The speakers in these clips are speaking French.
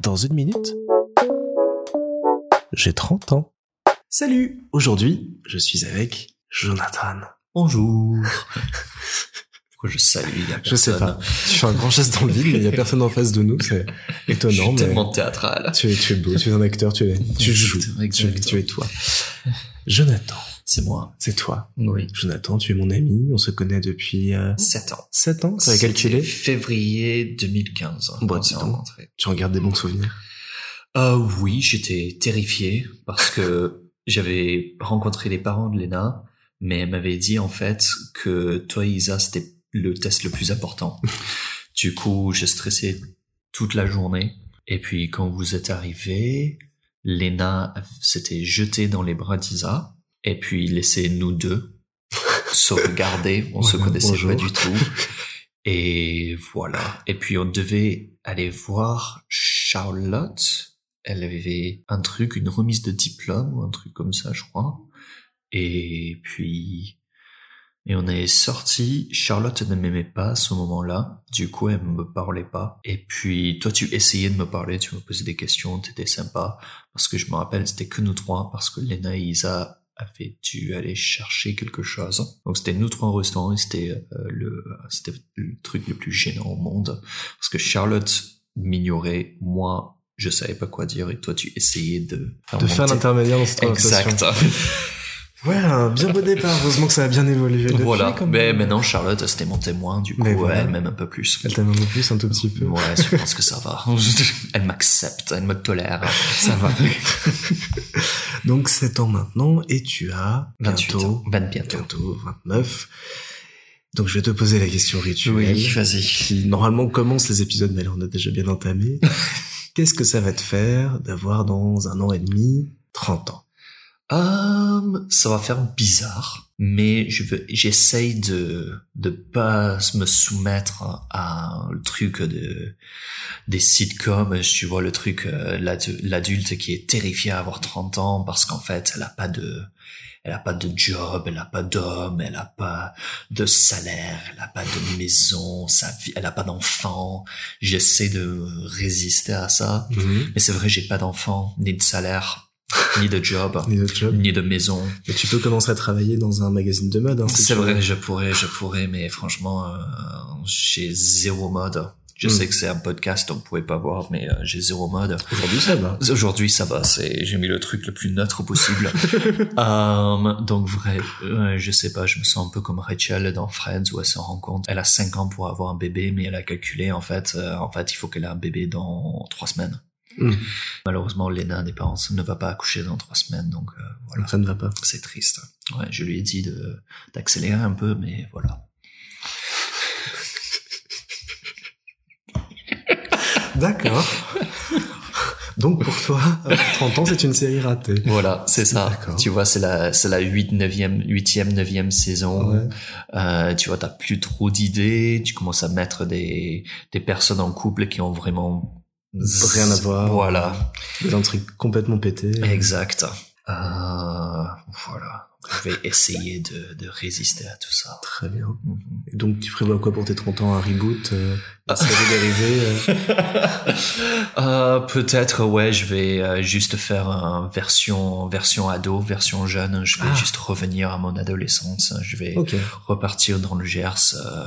Dans une minute, j'ai 30 ans. Salut Aujourd'hui, je suis avec Jonathan. Bonjour. Pourquoi je salue il y a Je sais pas. Tu fais un grand geste dans le vide, mais il y a personne en face de nous. C'est Je étonnant, suis mais tellement théâtral. tu es, tu es beau, tu es un acteur, tu es, tu joues, tu es toi. Jonathan, C'est moi. c'est toi. Oui. Jonathan, tu es mon ami. On se connaît depuis euh, 7 ans. 7 ans. Ça va C'était calculer. Février 2015. Bon, on s'est rencontrés. Tu regardes des bons souvenirs. Euh, oui, j'étais terrifié parce que j'avais rencontré les parents de Lena, mais elle m'avait dit en fait que toi, Isa, c'était le test le plus important. du coup, j'ai stressé toute la journée. Et puis, quand vous êtes arrivé, Lena s'était jetée dans les bras d'Isa et puis laissé nous deux se regarder. On se Voilà, connaissait bonjour. pas du tout. Et voilà. Et puis on devait aller voir Charlotte. Elle avait un truc, une remise de diplôme ou un truc comme ça, je crois. Et puis, et on est sorti. Charlotte ne m'aimait pas à ce moment-là. Du coup, elle me parlait pas. Et puis, toi, tu essayais de me parler, tu me posais des questions, t'étais sympa. Parce que je me rappelle, c'était que nous trois, parce que Lena et Isa avaient dû aller chercher quelque chose? Donc c'était nous trois au restaurant et c'était euh, le c'était le truc le plus gênant au monde parce que Charlotte m'ignorait, moi je savais pas quoi dire et toi tu essayais de De faire l'intermédiaire dans cette conversation. Exact. Ouais, un bien beau départ. Heureusement que ça a bien évolué. depuis, voilà. Mais maintenant Charlotte c'était mon témoin, du coup Mais voilà. elle m'aime un peu plus. Elle t'aime un peu plus, un tout petit peu. Ouais, je pense que ça va. elle m'accepte, elle me tolère. Ça va. Donc, 7 ans maintenant, et tu as 28 bientôt, ans. 20 bientôt. bientôt 29. Donc, je vais te poser la question rituelle. Oui, vas-y. Qui, normalement, commence les épisodes, mais là, on a déjà bien entamé. Qu'est-ce que ça va te faire d'avoir dans un an et demi 30 ans? Euh, ça va faire bizarre, mais je veux, j'essaye de de pas me soumettre à le truc de des sitcoms. Tu vois le truc euh, l'adu- l'adulte qui est terrifié à avoir 30 ans parce qu'en fait elle a pas de elle a pas de job, elle a pas d'homme, elle a pas de salaire, elle a pas de maison, sa vie, elle a pas d'enfant. J'essaie de résister à ça, mais c'est vrai j'ai pas d'enfant, ni de salaire, ni de job Ni de job. ni de maison. Mais tu peux commencer à travailler dans un magazine de mode. Hein, si C'est vrai, veux. je pourrais, je pourrais, mais franchement, euh, j'ai zéro mode. Je Mm. sais que c'est un podcast, donc vous pouvez pas voir, mais euh, j'ai zéro mode. Aujourd'hui, ça va. Aujourd'hui, ça va, c'est, j'ai mis le truc le plus neutre possible. Euh, donc vrai, euh, je sais pas, je me sens un peu comme Rachel dans Friends où elle se rend compte, elle a 5 ans pour avoir un bébé, mais elle a calculé en fait, en fait, il faut qu'elle ait un bébé dans 3 semaines. Mm. Malheureusement, Lena des parents ne va pas accoucher dans 3 semaines, donc euh, voilà. Ça ne va pas. C'est triste. Ouais, je lui ai dit d'accélérer un peu, mais voilà. D'accord. Donc, pour toi, 30 ans, c'est une série ratée. Voilà, c'est ça. Tu vois, c'est la c'est la 8 9e 8e 9e saison. Ouais. Euh, tu vois, t'as plus trop d'idées, tu commences à mettre des des personnes en couple qui ont vraiment Rien à voir. Voilà, Des intrigues complètement pétées. exact. Euh, voilà. Je vais essayer de de résister à tout ça. Très bien. Mhm. Et donc, tu prévois quoi pour tes 30 ans Un reboot euh, Une série dérivée euh, Euh, peut-être ouais je vais euh, juste faire un version version ado version jeune je vais Ah. juste revenir à mon adolescence je vais repartir dans le Gers euh,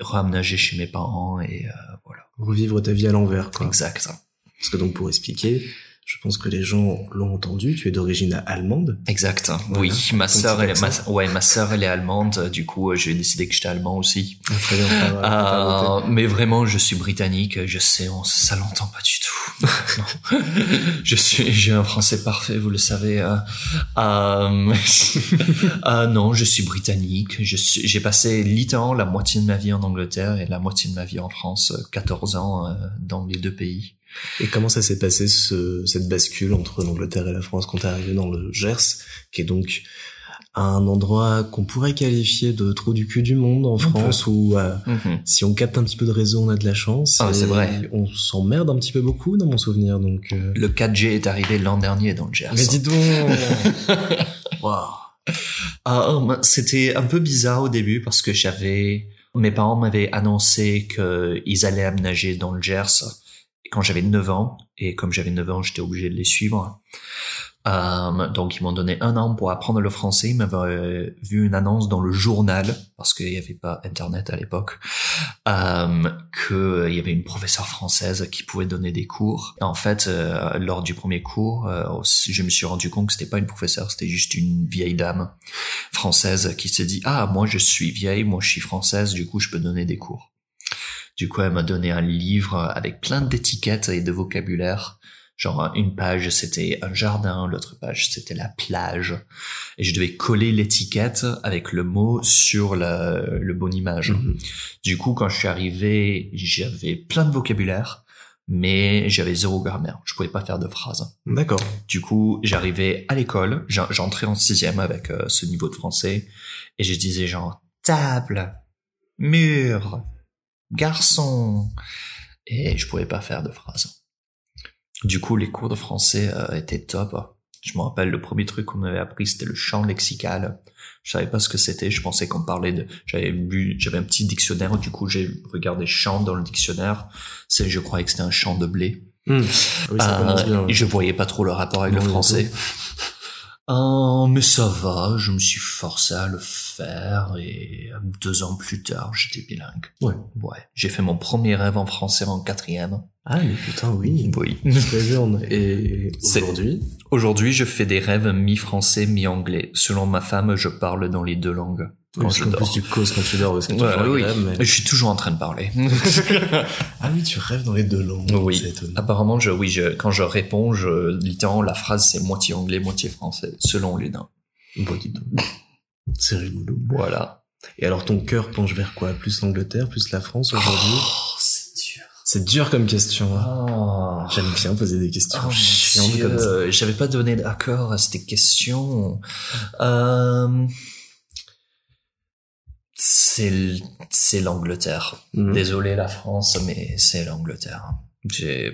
ramenager chez mes parents et euh, voilà Revivre ta vie à l'envers, quoi. exact Parce que donc, pour expliquer, je pense que les gens l'ont entendu, tu es d'origine allemande. exact Voilà. oui ma sœur elle ma, ouais ma sœur elle est allemande du coup euh, j'ai décidé que j'étais allemand aussi Ah, très bien. Euh, mais vraiment, je suis britannique. Je sais, on, ça l'entend pas du tout. Je suis, j'ai un français parfait, vous le savez. euh. Euh, non, je suis britannique. Je suis, j'ai passé littéralement la moitié de ma vie en Angleterre et la moitié de ma vie en France. euh, 14 ans dans les deux pays. Et comment ça s'est passé ce, cette bascule entre l'Angleterre et la France quand t'es arrivé dans le Gers, qui est donc un endroit qu'on pourrait qualifier de trou du cul du monde en Un France où euh, Mhm. si on capte un petit peu de réseau, on a de la chance. Ah, c'est vrai. On s'emmerde un petit peu beaucoup dans mon souvenir, donc. euh, Le 4G est arrivé l'an dernier dans le Gers. Mais dis donc. Waouh. Ah, oh, c'était un peu bizarre au début parce que j'avais, mes parents m'avaient annoncé qu'ils allaient aménager dans le Gers quand j'avais 9 ans, et comme j'avais 9 ans, j'étais obligé de les suivre. Euh, donc ils m'ont donné un an pour apprendre le français. Ils m'avaient euh, vu une annonce dans le journal parce qu'il n'y avait pas Internet à l'époque, euh, qu'il y avait une professeure française qui pouvait donner des cours. En fait, euh, lors du premier cours, euh, je me suis rendu compte que c'était pas une professeure, c'était juste une vieille dame française qui s'est dit ah moi je suis vieille, moi je suis française, du coup je peux donner des cours. Du coup, elle m'a donné un livre avec plein d'étiquettes et de vocabulaire Genre une page c'était un jardin, l'autre page c'était la plage, et je devais coller l'étiquette avec le mot sur le, le bonne image. Mhm. Du coup, quand je suis arrivé, j'avais plein de vocabulaire, mais j'avais zéro grammaire. Je pouvais pas faire de phrases. D'accord. Du coup, j'arrivais à l'école, j'en- j'entrais en sixième avec euh, ce niveau de français, et je disais genre table, mur, garçon, et je pouvais pas faire de phrases. Du coup, les cours de français euh, étaient top. Je me rappelle, le premier truc qu'on avait appris, c'était le champ lexical. Je savais pas ce que c'était. Je pensais qu'on parlait de. J'avais lu, j'avais un petit dictionnaire. Du coup, j'ai regardé champ dans le dictionnaire. C'est, je croyais que c'était un champ de blé. Oui, ça Euh, commence bien. et je voyais pas trop le rapport avec Non, le français. Euh, mais ça va, je me suis forcé à le faire et deux ans plus tard, j'étais bilingue. Ouais. Ouais. J'ai fait mon premier rêve en français en quatrième. Ah, mais putain, oui. Oui. Et aujourd'hui, Aujourd'hui, je fais des rêves mi-français, mi-anglais. Selon ma femme, je parle dans les deux langues. oui, Quand parce je dors. plus tu causes quand tu dors, parce que tu Ouais, oui. mais- Je suis toujours en train de parler. Ah oui, tu rêves dans les deux langues. Oui. Apparemment, je, oui, je, quand je réponds, je, littéralement, la phrase, c'est moitié anglais, moitié français, selon les nains. Bon. C'est rigolo. Voilà. Et alors ton cœur penche vers quoi? Plus l'Angleterre, plus la France aujourd'hui? Oh, c'est dur. Comme question. hein. Oh. J'aime bien poser des questions Oh, chiantes Dieu, comme ça. J'avais pas donné d'accord à cette question. Euh, c'est l'Angleterre. Mhm. Désolé la France, mais c'est l'Angleterre.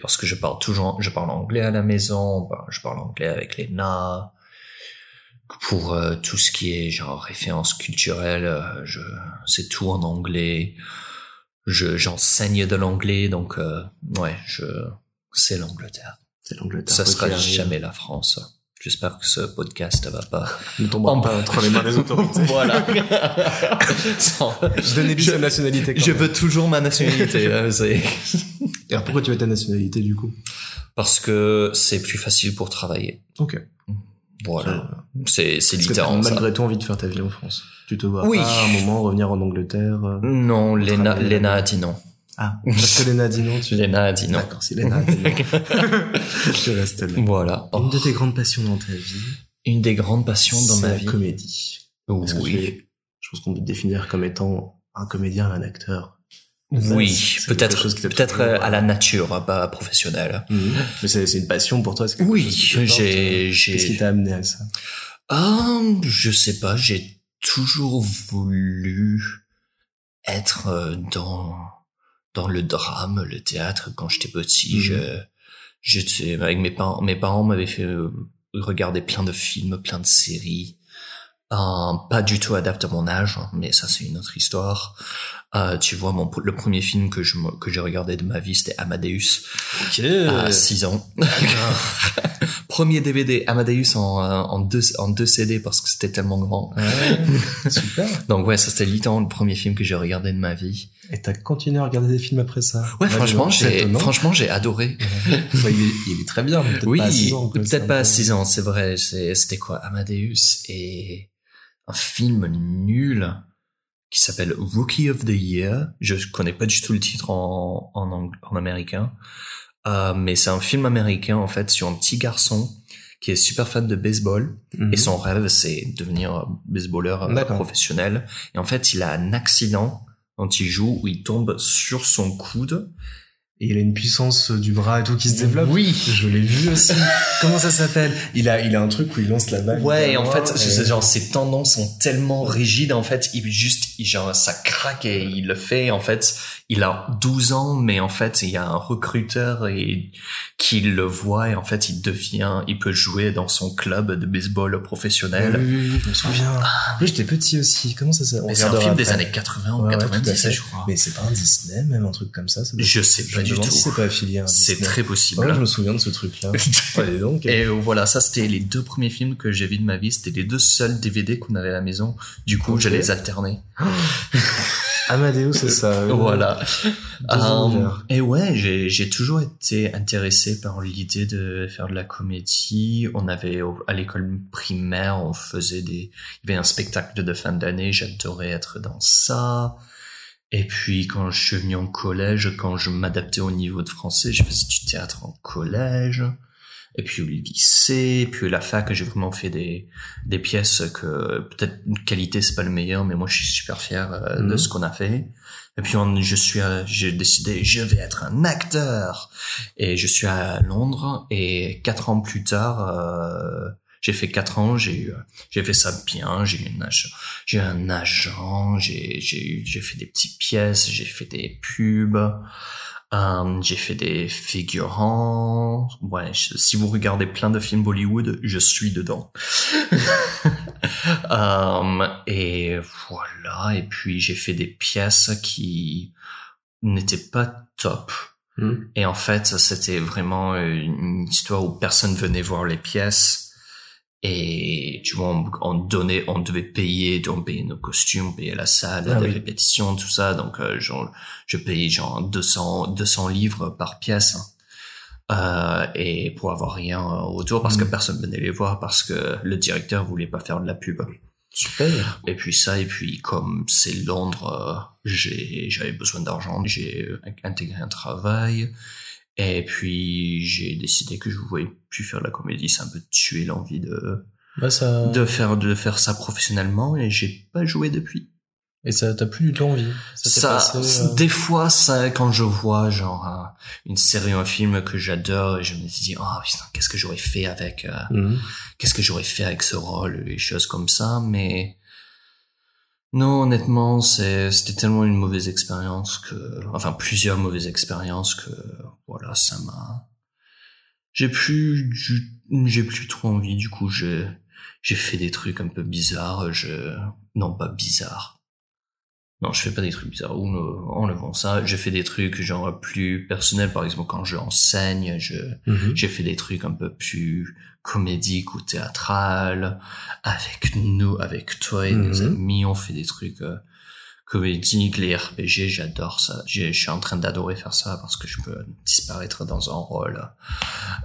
Parce que je parle toujours, je parle anglais à la maison, je parle anglais avec les nains. Pour euh, tout ce qui est genre référence culturelle, euh, je, c'est tout en anglais. Je, j'enseigne de l'anglais, donc euh, ouais, je, c'est l'Angleterre. C'est l'Angleterre. Ça sera jamais la France. J'espère que ce podcast va pas. Ne tombera En- pas entre les mains des autorités. voilà. Sans- Je donnais Je- sa nationalité. quand Je même. veux toujours ma nationalité. hein, Et alors pourquoi tu veux ta nationalité du coup? Parce que c'est plus facile pour travailler. Ok. Voilà. C'est, c'est que littéralement ça. malgré tout envie de faire ta vie en France? Tu te vois Oui. pas à un moment revenir en Angleterre. euh, Non, Lena. Lena a dit non. Ah, parce que Léna a dit non, tu Lena a dit non. D'accord, si Léna a dit non. tu restes là. Voilà. Une de tes grandes passions dans ta vie, une des grandes passions dans ma la vie. comédie. Que Oui. es- je pense qu'on peut te définir comme étant un comédien, un acteur. Oui, peut-être, peut-être euh, à la euh, nature, hein, pas professionnelle. Mhm. Mais c'est une passion pour toi. Oui, te porte. j'ai, j'ai. Qu'est-ce qui t'a amené à ça? Ah, je sais pas, j'ai toujours voulu être euh, dans dans le drame, le théâtre quand j'étais petit. Mhm. Je j'étais avec mes parents, mes parents m'avaient fait euh, regarder plein de films, plein de séries. Euh, pas du tout adapté à mon âge, hein, mais ça c'est une autre histoire. Euh, tu vois, mon le premier film que je que j'ai regardé de ma vie, c'était Amadeus Ok. à 6 ans. Premier DVD Amadeus en, euh, en, deux, en deux CD parce que c'était tellement grand. Ouais, super. Donc ouais, ça c'était littéralement le premier film que j'ai regardé de ma vie. Et t'as continué à regarder des films après ça? Ouais, franchement, j'ai franchement j'ai adoré. Ouais, il, est, il est très bien, peut-être Oui, pas à 6 ans. quoi, c'est peut-être pas à peu- 6 ans, c'est vrai. C'était quoi? Amadeus et un film nul qui s'appelle Rookie of the Year. Je connais pas du tout le titre en, en, américain. Euh, mais c'est un film américain en fait sur un petit garçon qui est super fan de baseball Mhm. et son rêve c'est devenir baseballeur euh, professionnel et en fait il a un accident quand il joue où il tombe sur son coude Et il a une puissance du bras et tout qui se développe. oui Je l'ai vu aussi. Comment ça s'appelle? Il a, il a un truc où il lance la balle. ouais et en fait et- genre ses tendons sont tellement rigides en fait il juste il, genre ça craque et il le fait en fait il a 12 ans, mais en fait, il y a un recruteur et qui le voit et en fait, il devient, il peut jouer dans son club de baseball professionnel. Oui, oui, oui, je me souviens. Oui, j'étais petit aussi. Comment ça s'appelle? C'est un film des années 80 ou Ouais, ouais, à 90, fait. je crois. Mais c'est pas un Disney, même un truc comme ça. ça Je sais pas du tout. c'est pas affilié C'est très possible. Ouais, je me souviens de ce truc-là. Allez donc. Et euh, voilà, ça c'était les deux premiers films que j'ai vus de ma vie. C'était les deux seuls DVD qu'on avait à la maison. Du coup, Ok. je les alternais. Amadeus, c'est ça. oui. Voilà. Euh, et ouais, j'ai j'ai toujours été intéressé par l'idée de faire de la comédie. On avait à l'école primaire, on faisait des, il y avait un spectacle de fin d'année. J'adorais être dans ça. Et puis quand je suis venu en collège, quand je m'adaptais au niveau de français, je faisais du théâtre en collège. Et puis au lycée, puis à la fac, j'ai vraiment fait des des pièces que peut-être une qualité c'est pas le meilleur, mais moi je suis super fier euh, de Mhm. ce qu'on a fait. Et puis on, je suis, à- j'ai décidé, je vais être un acteur. Et je suis à Londres. Et quatre ans plus tard, euh, j'ai fait quatre ans, j'ai eu, j'ai fait ça bien. J'ai eu une j'ai un agent, j'ai, j'ai eu, j'ai fait des petites pièces, j'ai fait des pubs. Euh, j'ai fait des figurants. Ouais, je- si vous regardez plein de films Bollywood, je suis dedans. Euh, et voilà. Et puis j'ai fait des pièces qui n'étaient pas top. Hmm. Et en fait, c'était vraiment une histoire où personne venait voir les pièces. Et tu vois, on, on donnait, on devait payer, on payait nos costumes, payait la salle Ah de oui. répétition, tout ça. Donc, euh, genre, je payais genre 200, 200 livres par pièce. Euh, et pour avoir rien euh, autour parce que Mm. personne venait les voir parce que le directeur voulait pas faire de la pub. Super. Et puis ça, et puis comme c'est Londres, euh, j'ai j'avais besoin d'argent, j'ai euh, intégré un travail, et puis j'ai décidé que je voulais plus faire de la comédie, ça a un peu tué l'envie de Bah, ça... de faire de faire ça professionnellement, et j'ai pas joué depuis. Et ça, t'as plus du tout envie. Ça, t'est Ça, passé, euh, des fois, ça, quand je vois genre un- une série ou un film que j'adore, je me dis oh putain, qu'est-ce que j'aurais fait avec euh, Mhm. qu'est-ce que j'aurais fait avec ce rôle, les choses comme ça, mais non, honnêtement, c'est, c'était tellement une mauvaise expérience que, enfin, plusieurs mauvaises expériences que, voilà, ça m'a, j'ai plus, du- j'ai plus trop envie, du coup, j'ai, j'ai fait des trucs un peu bizarres, je, non, pas bizarres. Non, je fais pas des trucs bizarres, ou enlevons ça. J'ai fait des trucs genre plus personnels, par exemple quand je enseigne, je, Mhm. j'ai fait des trucs un peu plus comédiques ou théâtrales. Avec nous, avec toi et Mhm. nos amis, on fait des trucs euh, comédiques, les RPG, j'adore ça. Je suis en train d'adorer faire ça parce que je peux disparaître dans un rôle.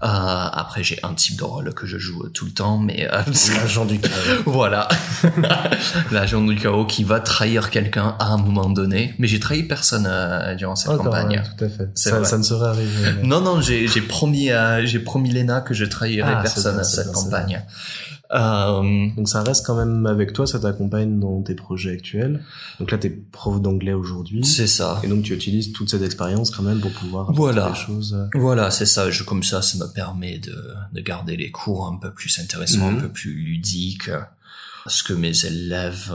Euh, après, j'ai un type de rôle que je joue tout le temps, mais euh, L'agent du chaos. voilà. L'agent du chaos qui va trahir quelqu'un à un moment donné. Mais j'ai trahi personne euh, durant cette Encore, campagne. ouais, tout à fait. Ça, ça ne serait arrivé. mais- Non, non, j'ai promis à j'ai promis Léna que je trahirais Ah, personne à cette bien, campagne. Euh, Donc ça reste quand même avec toi, ça t'accompagne dans tes projets actuels. Donc là, t'es prof d'anglais aujourd'hui. c'est ça. Et donc tu utilises toute cette expérience quand même pour pouvoir Voilà. des choses. euh, Voilà, c'est ça. Je, comme ça, ça me permet de, de garder les cours un peu plus intéressants, Mhm. un peu plus ludiques, parce que mes élèves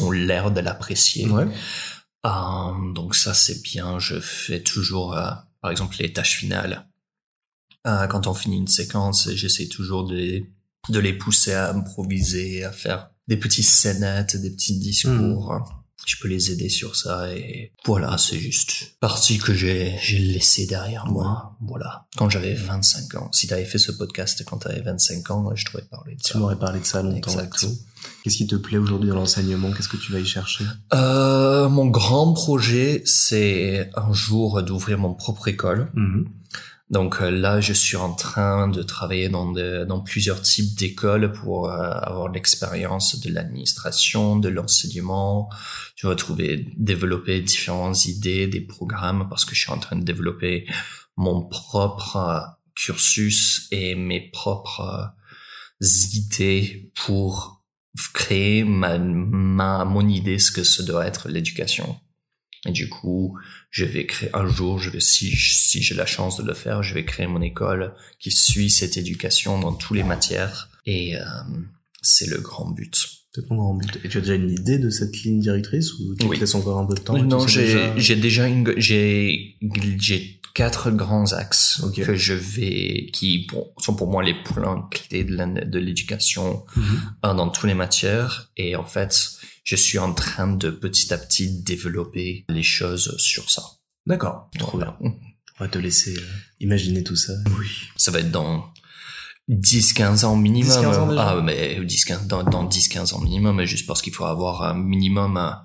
ont l'air de l'apprécier. Ouais. Euh, donc ça, c'est bien. Je fais toujours, euh, par exemple, les tâches finales. Euh, quand on finit une séquence, j'essaie toujours de de les pousser à improviser, à faire des petites scénettes, des petits discours. Je peux les aider sur ça et voilà, c'est juste partie que j'ai j'ai laissé derrière moi. Voilà. Quand j'avais 25 ans. Si t'avais fait ce podcast quand t'avais 25 ans, je t'aurais parlé de Tu ça. m'aurais parlé de ça longtemps et Exact. tout. Qu'est-ce qui te plaît aujourd'hui dans l'enseignement? Qu'est-ce que tu vas y chercher? Euh, mon grand projet, c'est un jour d'ouvrir mon propre école. Mhm. Donc euh, là, je suis en train de travailler dans, de- dans plusieurs types d'écoles pour euh, avoir l'expérience de l'administration, de l'enseignement. Je vais trouver, développer différentes idées, des programmes, parce que je suis en train de développer mon propre euh, cursus et mes propres idées pour créer ma, ma, mon idée, ce que ce doit être l'éducation. Et du coup, je vais créer un jour, je vais, si, si j'ai la chance de le faire, je vais créer mon école qui suit cette éducation dans toutes les matières. Et euh, c'est le grand but. C'est ton grand but. Et tu as déjà une idée de cette ligne directrice ou tu Oui. te laisses encore un peu de temps? Non, j'ai déjà- j'ai déjà une j'ai j'ai quatre grands axes que je vais qui pour- sont pour moi les points clés de l'éducation Mhm. euh, dans toutes les matières et en fait je suis en train de petit à petit développer les choses sur ça. D'accord. Trop bien. Voilà. On va te laisser euh, imaginer tout ça. Oui. Ça va être dans 10-15 ans minimum. 10-15 ans déjà ah, mais 10-15, dans, dans 10-15 ans minimum, juste parce qu'il faut avoir un minimum un,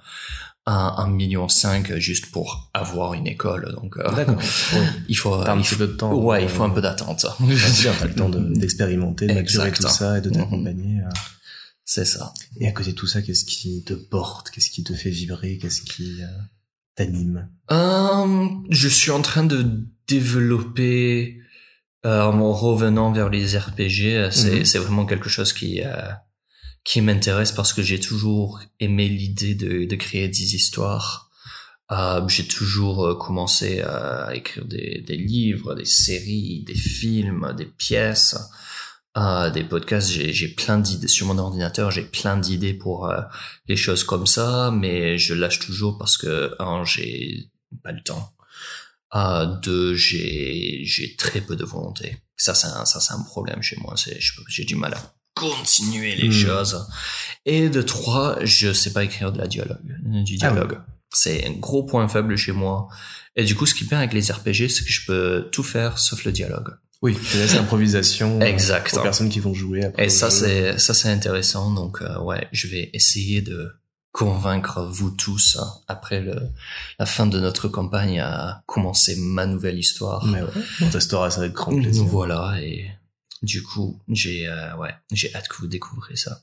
un, un million cinq juste pour avoir une école. Donc, euh, D'accord. Oui. il faut, T'as un il petit faut- peu de temps. ouais, il euh, faut un peu d'attente. Bien, t'as le temps de- d'expérimenter, de, maturer tout ça et de Mhm. t'accompagner. euh. C'est ça. Et à côté de tout ça, qu'est-ce qui te porte? Qu'est-ce qui te fait vibrer? Qu'est-ce qui euh, t'anime? Euh, je suis en train de développer euh, en revenant vers les RPG. C'est Mhm. c'est vraiment quelque chose qui euh, qui m'intéresse parce que j'ai toujours aimé l'idée de, de créer des histoires. J'ai toujours commencé à écrire des, des livres, des séries, des films, des pièces, euh, des podcasts. J'ai plein d'idées sur mon ordinateur. J'ai plein d'idées pour euh, les choses comme ça, mais je lâche toujours parce que un, j'ai pas le temps. Euh, deux, j'ai j'ai très peu de volonté. Ça, c'est un, ça, c'est un problème chez moi. C'est j'ai du mal à continuer les Hmm. choses. Et de trois, je sais pas écrire de la dialogue, du Ah dialogue. C'est un gros point faible chez moi. Et du coup, ce qui bien avec les RPG, c'est que je peux tout faire sauf le dialogue. Oui, tu laisses l'improvisation euh, aux personnes qui vont jouer après. Et ça, c'est ça, c'est intéressant. Donc, euh, ouais, je vais essayer de convaincre vous tous hein, après le, la fin de notre campagne à commencer ma nouvelle histoire. Mais ouais, on testera ça avec grand plaisir. Voilà. Et du coup, j'ai euh, ouais, j'ai hâte que vous découvrez ça.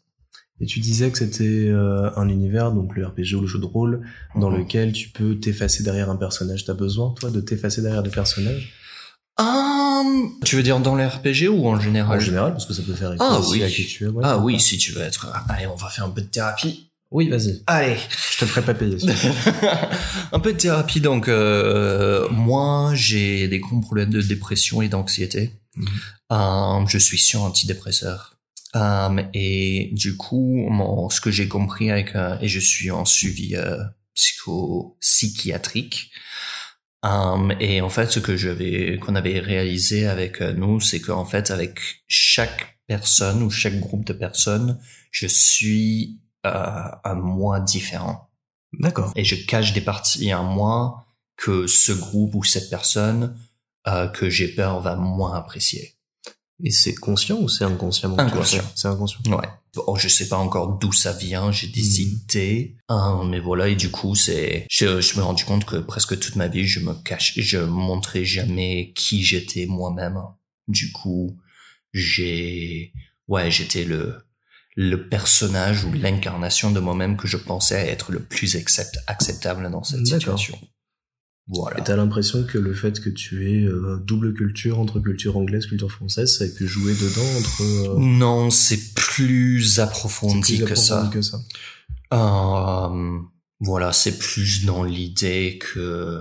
Et tu disais que c'était euh, un univers, donc le RPG ou le jeu de rôle, dans Mhm. lequel tu peux t'effacer derrière un personnage. T'as besoin, toi, de t'effacer derrière des personnages? Tu veux dire dans les RPG ou en général? En général, parce que ça peut faire écho Ah aussi oui. à qui tu es. ouais, Ah oui, pas. si tu veux être. Allez, on va faire un peu de thérapie. Oui, vas-y. Allez. Je te ferai pas payer. un peu de thérapie. Donc, euh, moi, j'ai des gros problèmes de dépression et d'anxiété. Mhm. Euh, je suis sur antidépresseur. Euh, et du coup, mon, ce que j'ai compris avec euh, et je suis en suivi euh, psycho psychiatrique. Euh, et en fait, ce que j'avais qu'on avait réalisé avec euh, nous, c'est qu'en fait, avec chaque personne ou chaque groupe de personnes, je suis euh, un moi différent D'accord. et je cache des parties en moi que ce groupe ou cette personne euh, que j'ai peur va moins apprécier. Et c'est conscient ou c'est inconscient Inconscient. C'est inconscient. Ouais. Bon, je sais pas encore d'où ça vient, j'ai des Mhm. idées, hein, mais voilà. Et du coup, c'est, je, je me suis rendu compte que presque toute ma vie, je me cache, je montrais jamais qui j'étais moi-même. Du coup, j'ai, ouais, j'étais le, le personnage ou l'incarnation de moi-même que je pensais être le plus accept- acceptable dans cette situation. Voilà. Et t'as l'impression que le fait que tu aies euh, double culture entre culture anglaise, culture française, ça a pu jouer dedans entre. euh, Non, c'est plus approfondi plus que ça. approfondi que ça. Euh, voilà, c'est plus dans l'idée que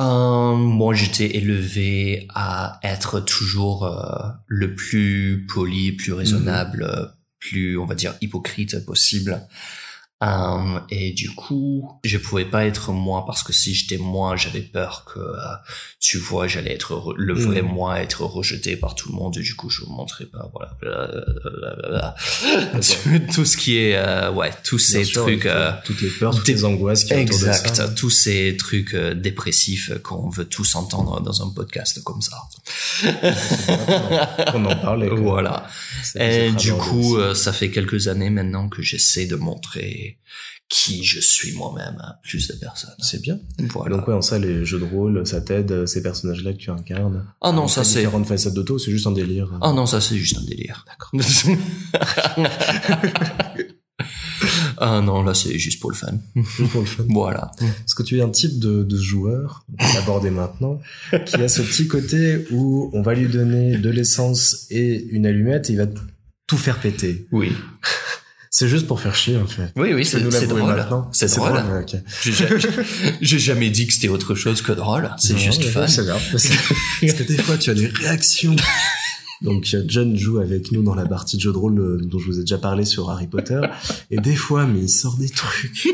euh, moi j'étais élevé à être toujours euh, le plus poli, plus raisonnable, euh, plus on va dire hypocrite possible. Euh, et du coup, je pouvais pas être moi parce que si j'étais moi, j'avais peur que, euh, tu vois, j'allais être re- le vrai Mhm. moi, être rejeté par tout le monde. Et du coup, je vous montrais pas, voilà, blablabla. tout, ce qui est, euh, ouais, tous ces sûr, trucs. toutes les peurs, toutes les angoisses qui autour de Exact, ça. tous ces trucs dépressifs qu'on veut tous entendre dans un podcast comme ça. On en que- Voilà. Et du coup, ça fait quelques années maintenant que j'essaie de montrer qui je suis moi-même à plus de personnes. c'est bien. Voilà. Donc ouais, en ça, les jeux de rôle, ça t'aide, euh, ces personnages-là que tu incarnes. Ah non, ça c'est. Différentes facettes de toi, c'est juste un délire. Ah non, ça c'est juste un délire. D'accord. ah non, là c'est juste pour le fun. Juste pour le fun. Voilà. Parce que tu es un type de, de joueur, l'aborder maintenant, qui a ce petit côté où on va lui donner de l'essence et une allumette et il va tout faire péter? Oui. C'est juste pour faire chier, en fait. Oui, oui, c'est drôle. C'est drôle. ok. J'ai jamais- dit que c'était autre chose que drôle. C'est juste fun. C'est grave. Parce que, parce que des fois, tu as des réactions Donc John joue avec nous dans la partie de jeu de rôle euh, dont je vous ai déjà parlé sur Harry Potter. Et des fois, mais il sort des trucs,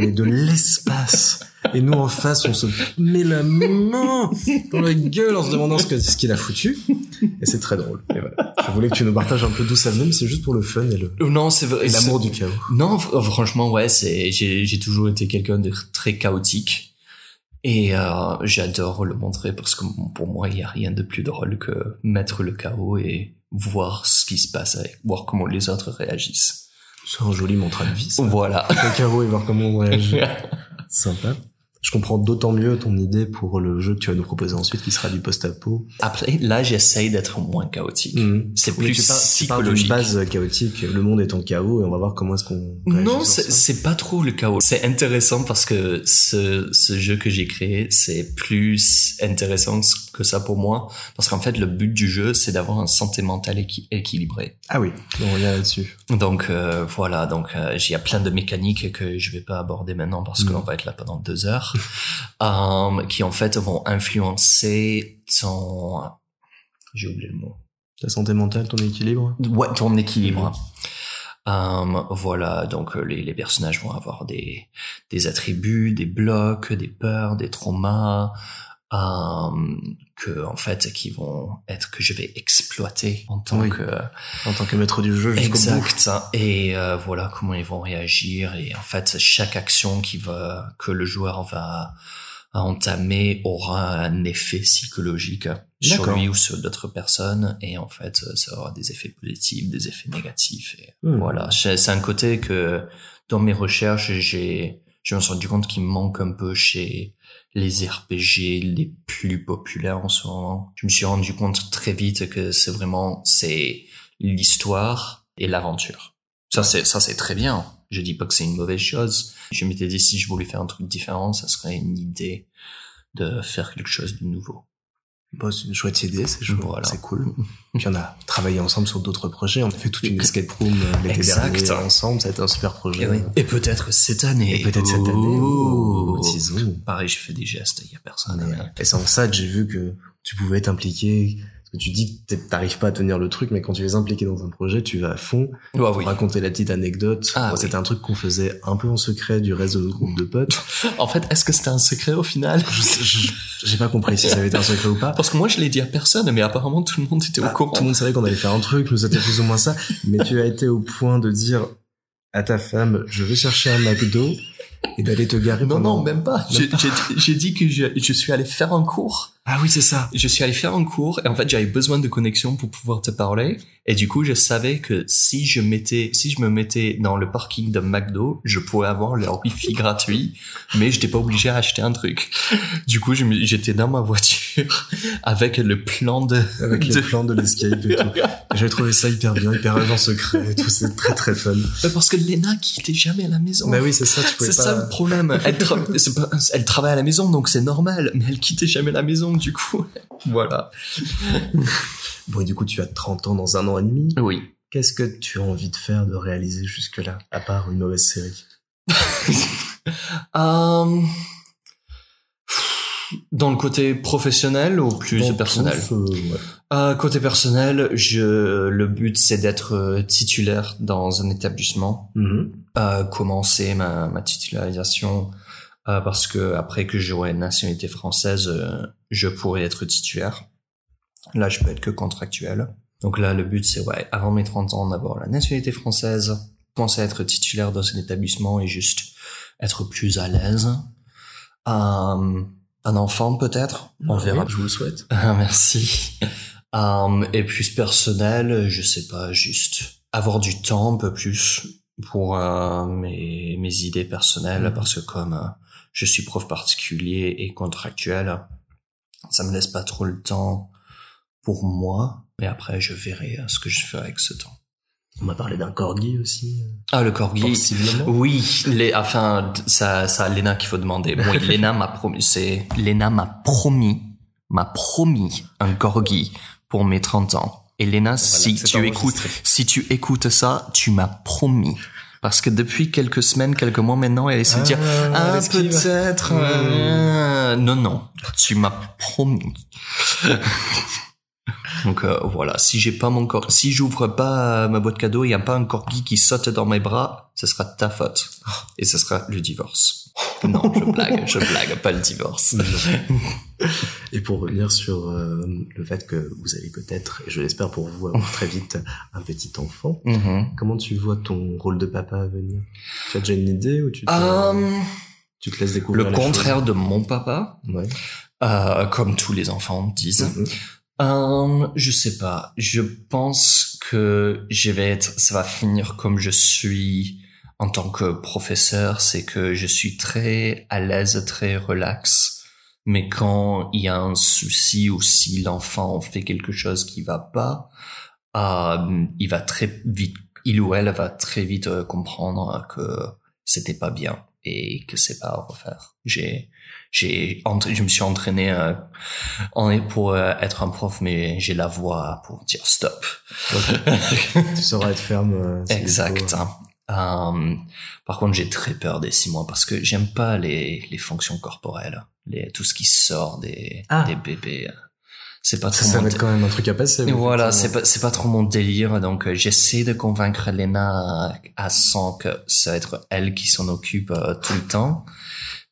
mais de l'espace. Et nous en face, on se met la main dans la gueule en se demandant ce que- ce qu'il a foutu. Et c'est très drôle. Et voilà. Je voulais que tu nous partages un peu d'où ça venait, mais c'est juste pour le fun et le Non, c'est l'amour du chaos. Non, fr- franchement, ouais, c'est j'ai toujours été quelqu'un de très chaotique et euh, j'adore le montrer parce que pour moi, il y a rien de plus drôle que mettre le chaos et voir ce qui se passe, avec, voir comment les autres réagissent. C'est un joli mantra de vie. Ça. Voilà. Le chaos et voir comment on réagit. Sympa. Je comprends d'autant mieux ton idée pour le jeu que tu vas nous proposer ensuite, qui sera du post-apo. Après, là, j'essaye d'être moins chaotique. Mhm. C'est plus tu pars- tu psychologique. base chaotique, le monde est en chaos et on va voir comment est-ce qu'on Non, c'est pas trop le chaos. C'est intéressant parce que ce, ce jeu que j'ai créé, c'est plus intéressant que ça pour moi. Parce qu'en fait, le but du jeu, c'est d'avoir un santé mentale équi- équilibré. Ah oui, on revient là-dessus. Donc euh, voilà, donc euh, il y a plein de mécaniques que je vais pas aborder maintenant parce Mhm. qu'on va être là pendant deux heures, euh, qui en fait vont influencer ton, j'ai oublié le mot, Ta santé mentale, ton équilibre? Ouais, ton équilibre. Euh, voilà, donc euh, les, les personnages vont avoir des, des attributs, des blocs, des peurs, des traumas, euh, que en fait qui vont être que je vais exploiter en tant Oui. que en tant que maître du jeu bout. exact. Et euh, voilà comment ils vont réagir et en fait chaque action qui va que le joueur va entamer aura un effet psychologique sur lui ou sur d'autres personnes et en fait ça aura des effets positifs, des effets négatifs et Hmm. voilà, c'est un côté que dans mes recherches, j'ai je me suis rendu compte qu'il me manque un peu chez les RPG les plus populaires en ce moment. Je me suis rendu compte très vite que c'est vraiment c'est l'histoire et l'aventure. Ça c'est ça c'est très bien. Je dis pas que c'est une mauvaise chose. Je m'étais dit si je voulais faire un truc différent, ça serait une idée de faire quelque chose de nouveau. Bon, c'est une chouette idée, c'est Voilà. c'est cool. Puis on a travaillé ensemble sur d'autres projets, on a fait toute une escape room euh, l'été Exact. dernier ensemble, ça a été un super projet. Et, oui. Et peut-être cette année. Et peut-être cette année, Ouh. oh. Pareil, j'ai fait des gestes, il y a personne. Et c'est en ça que j'ai vu que tu pouvais t'impliquer. Parce que tu dis que t'arrives pas à tenir le truc, mais quand tu es impliqué dans un projet, tu vas à fond. Pour oui. raconter la petite anecdote. Ah Bon, oui. C'était un truc qu'on faisait un peu en secret du reste de notre groupe de potes. En fait, est-ce que c'était un secret au final J'ai pas compris si ça avait été un secret ou pas. Parce que moi, je l'ai dit à personne, mais apparemment, tout le monde était Bah, au courant. Tout le monde savait qu'on allait faire un truc, nous c'était plus ou moins ça. Mais tu as été au point de dire à ta femme, je vais chercher un McDo et d'aller te garer Non, pendant... non, même pas. J'ai dit que je, je suis allé faire un cours. Ah oui, c'est ça. Je suis allé faire un cours et en fait, j'avais besoin de connexion pour pouvoir te parler. Et du coup, je savais que si je mettais, si je me mettais dans le parking de McDo, je pourrais avoir leur wifi gratuit, mais j'étais pas obligé à acheter un truc. Du coup, j'étais dans ma voiture avec le plan de, Avec les de- plans de l'escape et tout. J'ai trouvé ça hyper bien, hyper agent secret et tout, c'est très très fun. parce que Lena quittait jamais la maison. Bah oui, c'est ça, tu pouvais C'est ça le problème. Elle, tra- elle travaille à la maison, donc c'est normal, mais elle quittait jamais la maison, du coup. Voilà. Bon, et du coup, tu as 30 ans dans un an et demi. Oui. Qu'est-ce que tu as envie de faire, de réaliser jusque-là, à part une mauvaise série? Euh, Dans le côté professionnel ou plus Dans personnel? tous, euh, ouais. Euh, Côté personnel, je, le but c'est d'être titulaire dans un établissement, Mhm. euh, commencer ma, ma titularisation euh, parce que après que j'aurai une nationalité française, euh, je pourrais être titulaire. Là, je peux être que contractuel. Donc là, le but c'est ouais, avant mes 30 ans, d'avoir la nationalité française, commencer à être titulaire dans un établissement et juste être plus à l'aise. Euh, un enfant peut-être, on Ah verra. oui, Je vous le souhaite. Merci. Um, et plus personnel, je sais pas, juste avoir du temps un peu plus pour euh, mes, mes idées personnelles, Mhm. parce que comme euh, je suis prof particulier et contractuel, ça me laisse pas trop le temps pour moi. Mais après, je verrai euh, ce que je fais avec ce temps. On m'a parlé d'un corgi aussi. euh, Ah, le corgi. Oui, les, enfin, ça, ça, Lena qu'il faut demander. Oui, Lena m'a promis, c'est, Lena m'a promis, m'a promis un corgi pour mes 30 ans. Et Lena, si tu écoutes, si tu écoutes ça, tu m'as promis. Parce que depuis quelques semaines, quelques mois maintenant, elle essaie de dire, ah, peut-être, euh, non, non, tu m'as promis. Donc euh, voilà, si j'ai pas mon corps, si j'ouvre pas ma boîte cadeau, il y a pas un corgi qui saute dans mes bras, ce sera ta faute et ce sera le divorce. Non, je blague, je blague, pas le divorce. Et pour revenir sur euh, le fait que vous allez peut-être, et je l'espère pour vous, avoir très vite un petit enfant, Mhm. comment tu vois ton rôle de papa à venir? Tu as déjà une idée ou tu te, Euh, tu te laisses découvrir le contraire de mon papa, Ouais. euh, comme tous les enfants disent. Mhm. Euh, je sais pas. Je pense que je vais être, ça va finir comme je suis en tant que professeur, c'est que je suis très à l'aise, très relax. Mais quand il y a un souci ou si l'enfant fait quelque chose qui va pas, euh, il va très vite, il ou elle va très vite euh, comprendre que c'était pas bien et que c'est pas à refaire. J'ai, j'ai, je me suis entraîné euh, est pour euh, être un prof, mais j'ai la voix pour dire stop. Tu sauras être ferme. euh, exact. hein. Euh, par contre, j'ai très peur des six mois parce que j'aime pas les, les fonctions corporelles, les, tout ce qui sort des, Ah. des bébés. C'est pas Ça, trop ça mon va être quand même un truc à passer. Voilà, c'est pas, c'est pas trop mon délire, donc euh, j'essaie de convaincre Lena à, à 100 que ça va être elle qui s'en occupe euh, tout le temps.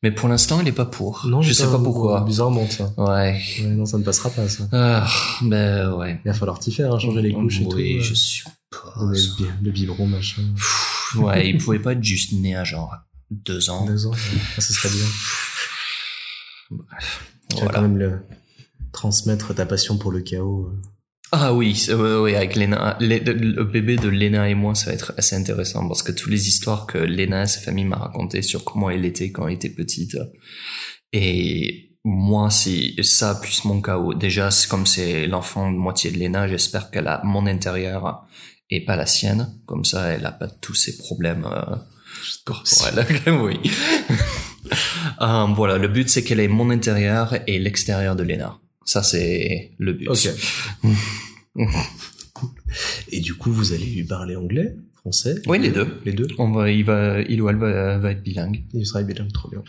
Mais pour l'instant, elle est pas pour. Non, je sais pas pourquoi. Bizarrement, ça. Ouais. Ouais, non, ça ne passera pas, ça. Ah, ben ouais. Il va falloir t'y faire, hein, changer les couches et tout. Oui, euh, je suppose. le, le biberon, machin. Pff, Ouais, il pouvait pas être juste né à genre deux ans. Deux ans, ouais. Ah, ça serait bien. Bref. Voilà. quand même le transmettre ta passion pour le chaos. euh. Ah oui, ouais, avec Lena, le, le bébé de Lena et moi, ça va être assez intéressant parce que toutes les histoires que Lena et sa famille m'a racontées sur comment elle était quand elle était petite. Et moi, c'est ça plus mon chaos. Déjà, comme c'est l'enfant de moitié de Lena, j'espère qu'elle a mon intérieur et pas la sienne. Comme ça, elle a pas tous ces problèmes euh, corporels. oui. Euh, voilà, le but c'est qu'elle ait mon intérieur et l'extérieur de Lena. Ça, c'est le but. Ok. Et du coup, vous allez lui parler anglais, français? Oui, les deux. Les deux? On va, il va, il ou elle va, va être bilingue. Il sera bilingue, trop bien.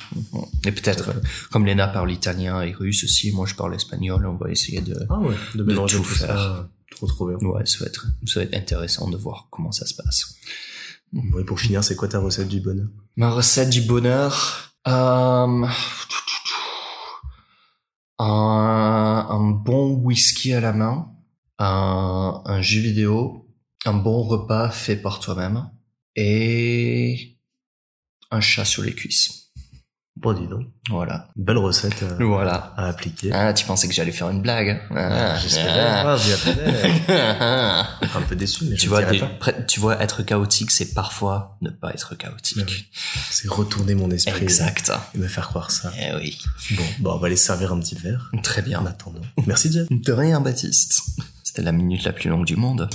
Et peut-être, comme Lena parle italien et russe aussi, moi je parle espagnol, on va essayer de, Ah ouais, de mélanger tout tout, ça. faire. Trop trop bien. ouais, ça va être, ça va être intéressant de voir comment ça se passe. Bon, et pour finir, c'est quoi ta recette du bonheur? Ma recette du bonheur, euh, un, bon whisky à la main, un jeu vidéo, un bon repas fait par toi-même et un chat sur les cuisses. Bon, dis donc. Voilà. Belle recette euh, Voilà. à appliquer. Ah, tu pensais que j'allais faire une blague hein ah, J'espérais. Ah, j'y attendais. ah. Un peu déçu, mais tu je vois, des- pas. tu vois, être chaotique, c'est parfois ne pas être chaotique. Ouais, C'est retourner mon esprit. Exact. Et me faire croire ça. Eh oui. Bon, bon, on va aller se servir un petit verre. Très bien. En attendant. Merci, Jeff. De rien, Baptiste. C'était la minute la plus longue du monde.